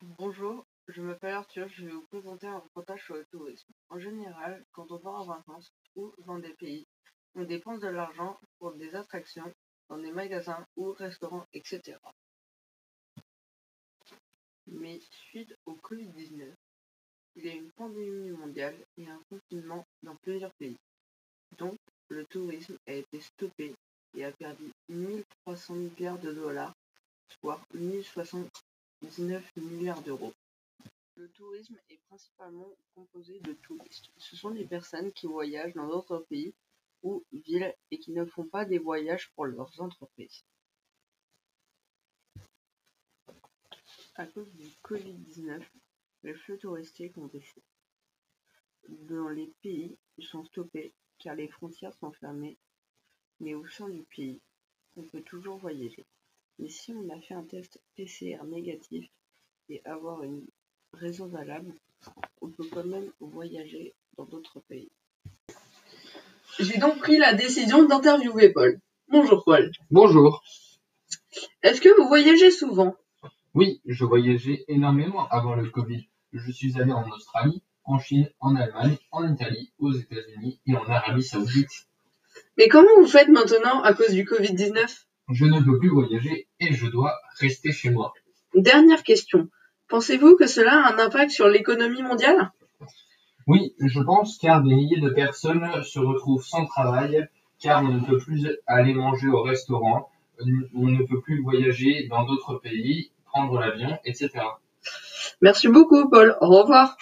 Bonjour, je m'appelle Arthur, je vais vous présenter un reportage sur le tourisme. En général, quand on part en vacances ou dans des pays, on dépense de l'argent pour des attractions, dans des magasins ou restaurants, etc. Mais suite au Covid-19, il y a une pandémie mondiale et un confinement dans plusieurs pays. Donc, le tourisme a été stoppé et a perdu 1300 milliards de dollars, soit 1079 milliards d'euros. Le tourisme est principalement composé de touristes. Ce sont des personnes qui voyagent dans d'autres pays ou villes et qui ne font pas des voyages pour leurs entreprises. À cause du Covid-19, les flux touristiques ont baissé. Dans les pays, ils sont stoppés car les frontières sont fermées, mais au sein du pays, on peut toujours voyager. Mais si on a fait un test PCR négatif et avoir une raison valable, on peut quand même voyager dans d'autres pays. J'ai donc pris la décision d'interviewer Paul. Bonjour Paul. Bonjour. Est-ce que vous voyagez souvent? Oui, je voyageais énormément avant le Covid. Je suis allé en Australie, en Chine, en Allemagne, en Italie, aux États-Unis et en Arabie Saoudite. Mais comment vous faites maintenant à cause du Covid-19 Je ne peux plus voyager et je dois rester chez moi. Dernière question. Pensez-vous que cela a un impact sur l'économie mondiale? Oui, je pense car des milliers de personnes se retrouvent sans travail car on ne peut plus aller manger au restaurant, on ne peut plus voyager dans d'autres pays, prendre l'avion, etc. Merci beaucoup Paul. Au revoir.